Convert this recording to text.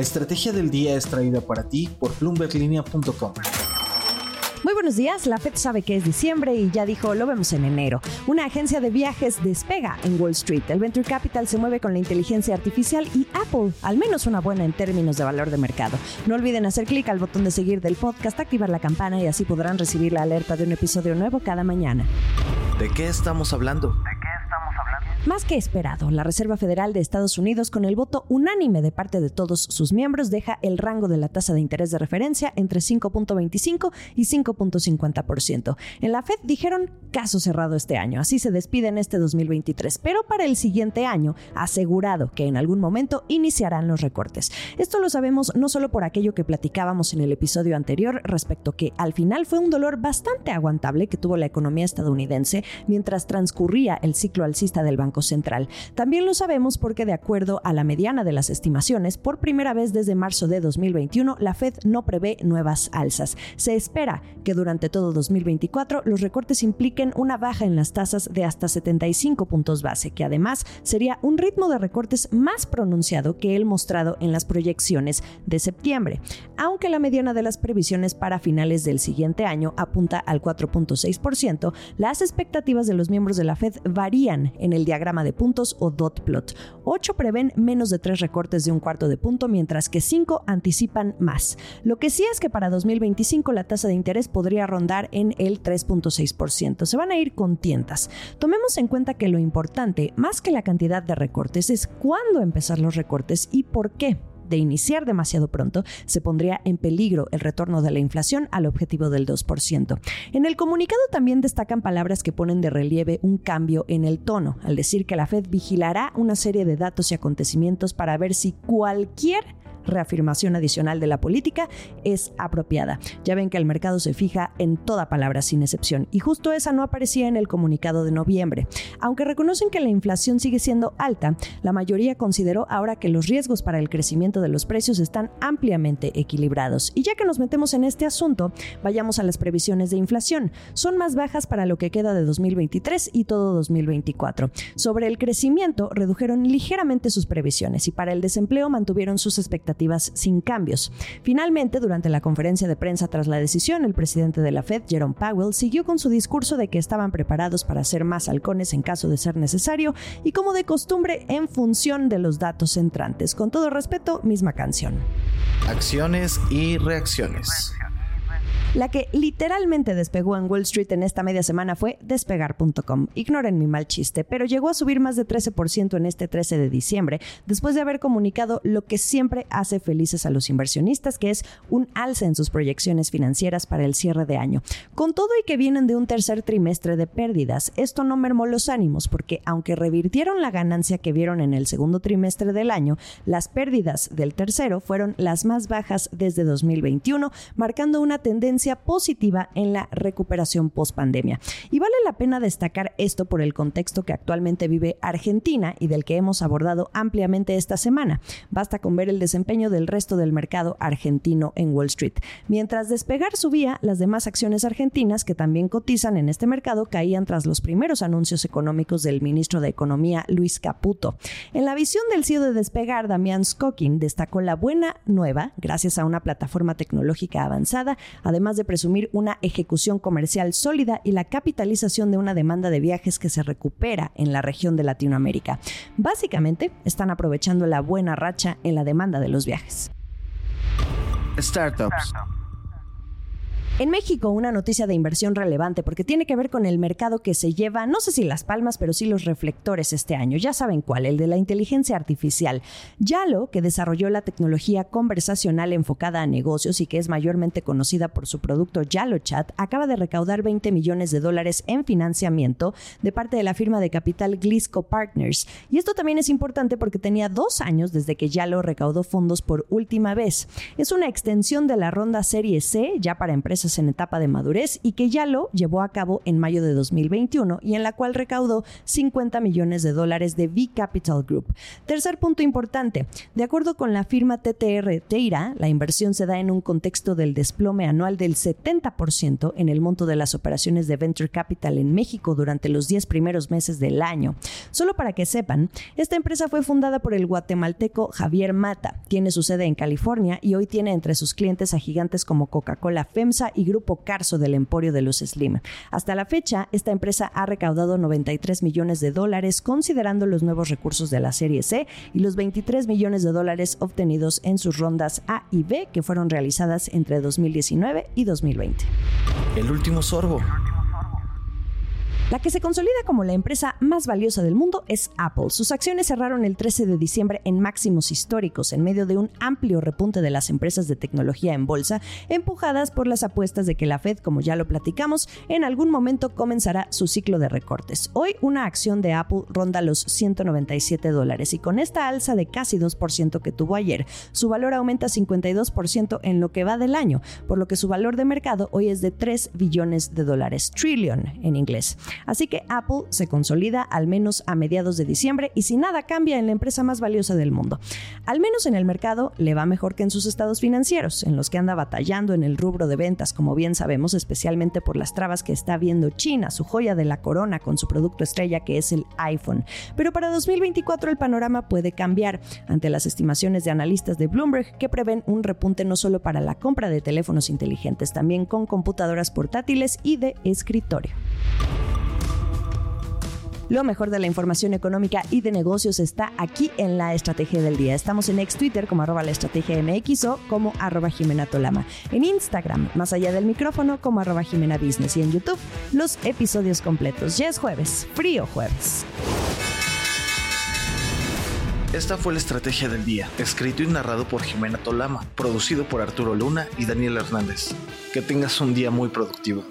La estrategia del día es traída para ti por bloomberglinea.com. Muy buenos días, la Fed sabe que es diciembre y ya dijo, lo vemos en enero. Una agencia de viajes despega en Wall Street. El Venture Capital se mueve con la inteligencia artificial y Apple, al menos una buena en términos de valor de mercado. No olviden hacer clic al botón de seguir del podcast, activar la campana y así podrán recibir la alerta de un episodio nuevo cada mañana. ¿De qué estamos hablando? Más que esperado, la Reserva Federal de Estados Unidos, con el voto unánime de parte de todos sus miembros, deja el rango de la tasa de interés de referencia entre 5.25 y 5.50%. En la Fed dijeron caso cerrado este año, así se despide en este 2023, pero para el siguiente año asegurado que en algún momento iniciarán los recortes. Esto lo sabemos no solo por aquello que platicábamos en el episodio anterior respecto que al final fue un dolor bastante aguantable que tuvo la economía estadounidense mientras transcurría el ciclo alcista del Banco Central. También lo sabemos porque de acuerdo a la mediana de las estimaciones, por primera vez desde marzo de 2021, la Fed no prevé nuevas alzas. Se espera que durante todo 2024 los recortes impliquen una baja en las tasas de hasta 75 puntos base, que además sería un ritmo de recortes más pronunciado que el mostrado en las proyecciones de septiembre. Aunque la mediana de las previsiones para finales del siguiente año apunta al 4.6%, las expectativas de los miembros de la Fed varían en el diagrama de puntos o dot plot. 8 prevén menos de 3 recortes de un cuarto de punto, mientras que 5 anticipan más. Lo que sí es que para 2025 la tasa de interés podría rondar en el 3.6%. Se van a ir con tientas. Tomemos en cuenta que lo importante, más que la cantidad de recortes, es cuándo empezar los recortes y por qué de iniciar demasiado pronto, se pondría en peligro el retorno de la inflación al objetivo del 2%. En el comunicado también destacan palabras que ponen de relieve un cambio en el tono, al decir que la Fed vigilará una serie de datos y acontecimientos para ver si cualquier reafirmación adicional de la política es apropiada. Ya ven que el mercado se fija en toda palabra sin excepción y justo esa no aparecía en el comunicado de noviembre. Aunque reconocen que la inflación sigue siendo alta, la mayoría consideró ahora que los riesgos para el crecimiento de los precios están ampliamente equilibrados. Y ya que nos metemos en este asunto, vayamos a las previsiones de inflación. Son más bajas para lo que queda de 2023 y todo 2024. Sobre el crecimiento, redujeron ligeramente sus previsiones y para el desempleo mantuvieron sus expectativas sin cambios. Finalmente, durante la conferencia de prensa tras la decisión, el presidente de la Fed, Jerome Powell, siguió con su discurso de que estaban preparados para hacer más halcones en caso de ser necesario y como de costumbre en función de los datos entrantes. Con todo respeto, misma canción. Acciones y reacciones. La que literalmente despegó en Wall Street en esta media semana fue despegar.com. Ignoren mi mal chiste, pero llegó a subir más de 13% en este 13 de diciembre, después de haber comunicado lo que siempre hace felices a los inversionistas, que es un alza en sus proyecciones financieras para el cierre de año. Con todo y que vienen de un tercer trimestre de pérdidas, esto no mermó los ánimos, porque aunque revirtieron la ganancia que vieron en el segundo trimestre del año, las pérdidas del tercero fueron las más bajas desde 2021, marcando una tendencia positiva en la recuperación post pandemia. Y vale la pena destacar esto por el contexto que actualmente vive Argentina y del que hemos abordado ampliamente esta semana. Basta con ver el desempeño del resto del mercado argentino en Wall Street. Mientras despegar subía, las demás acciones argentinas que también cotizan en este mercado caían tras los primeros anuncios económicos del ministro de Economía Luis Caputo. En la visión del CEO de despegar, Damián Skokin destacó la buena nueva, gracias a una plataforma tecnológica avanzada, además de presumir una ejecución comercial sólida y la capitalización de una demanda de viajes que se recupera en la región de Latinoamérica. Básicamente, están aprovechando la buena racha en la demanda de los viajes. Startups. En México, una noticia de inversión relevante porque tiene que ver con el mercado que se lleva, no sé si las palmas, pero sí los reflectores este año. Ya saben cuál, el de la inteligencia artificial. Yalo, que desarrolló la tecnología conversacional enfocada a negocios y que es mayormente conocida por su producto Yalo Chat, acaba de recaudar 20 millones de dólares en financiamiento de parte de la firma de capital Glisco Partners. Y esto también es importante porque tenía dos años desde que Yalo recaudó fondos por última vez. Es una extensión de la ronda Serie C, ya para empresas en etapa de madurez y que ya lo llevó a cabo en mayo de 2021 y en la cual recaudó 50 millones de dólares de V Capital Group. Tercer punto importante, de acuerdo con la firma TTR Teira, la inversión se da en un contexto del desplome anual del 70% en el monto de las operaciones de Venture Capital en México durante los 10 primeros meses del año. Solo para que sepan, esta empresa fue fundada por el guatemalteco Javier Mata, tiene su sede en California y hoy tiene entre sus clientes a gigantes como Coca-Cola FEMSA y Grupo Carso del Emporio de los Slim. Hasta la fecha, esta empresa ha recaudado 93 millones de dólares considerando los nuevos recursos de la serie C y los 23 millones de dólares obtenidos en sus rondas A y B que fueron realizadas entre 2019 y 2020. El último sorbo. La que se consolida como la empresa más valiosa del mundo es Apple. Sus acciones cerraron el 13 de diciembre en máximos históricos en medio de un amplio repunte de las empresas de tecnología en bolsa, empujadas por las apuestas de que la Fed, como ya lo platicamos, en algún momento comenzará su ciclo de recortes. Hoy una acción de Apple ronda los 197 dólares y con esta alza de casi 2% que tuvo ayer, su valor aumenta 52% en lo que va del año, por lo que su valor de mercado hoy es de 3 billones de dólares, trillion en inglés. Así que Apple se consolida al menos a mediados de diciembre y si nada cambia en la empresa más valiosa del mundo. Al menos en el mercado le va mejor que en sus estados financieros, en los que anda batallando en el rubro de ventas, como bien sabemos, especialmente por las trabas que está viendo China, su joya de la corona con su producto estrella que es el iPhone. Pero para 2024 el panorama puede cambiar ante las estimaciones de analistas de Bloomberg que prevén un repunte no solo para la compra de teléfonos inteligentes, también con computadoras portátiles y de escritorio. Lo mejor de la información económica y de negocios está aquí en la Estrategia del Día. Estamos en ex Twitter como arroba la estrategia MX o como arroba Jimena Tolama. En Instagram, más allá del micrófono, como arroba Jimena Business. Y en YouTube, los episodios completos. Ya es jueves, frío jueves. Esta fue la Estrategia del Día, escrito y narrado por Jimena Tolama, producido por Arturo Luna y Daniel Hernández. Que tengas un día muy productivo.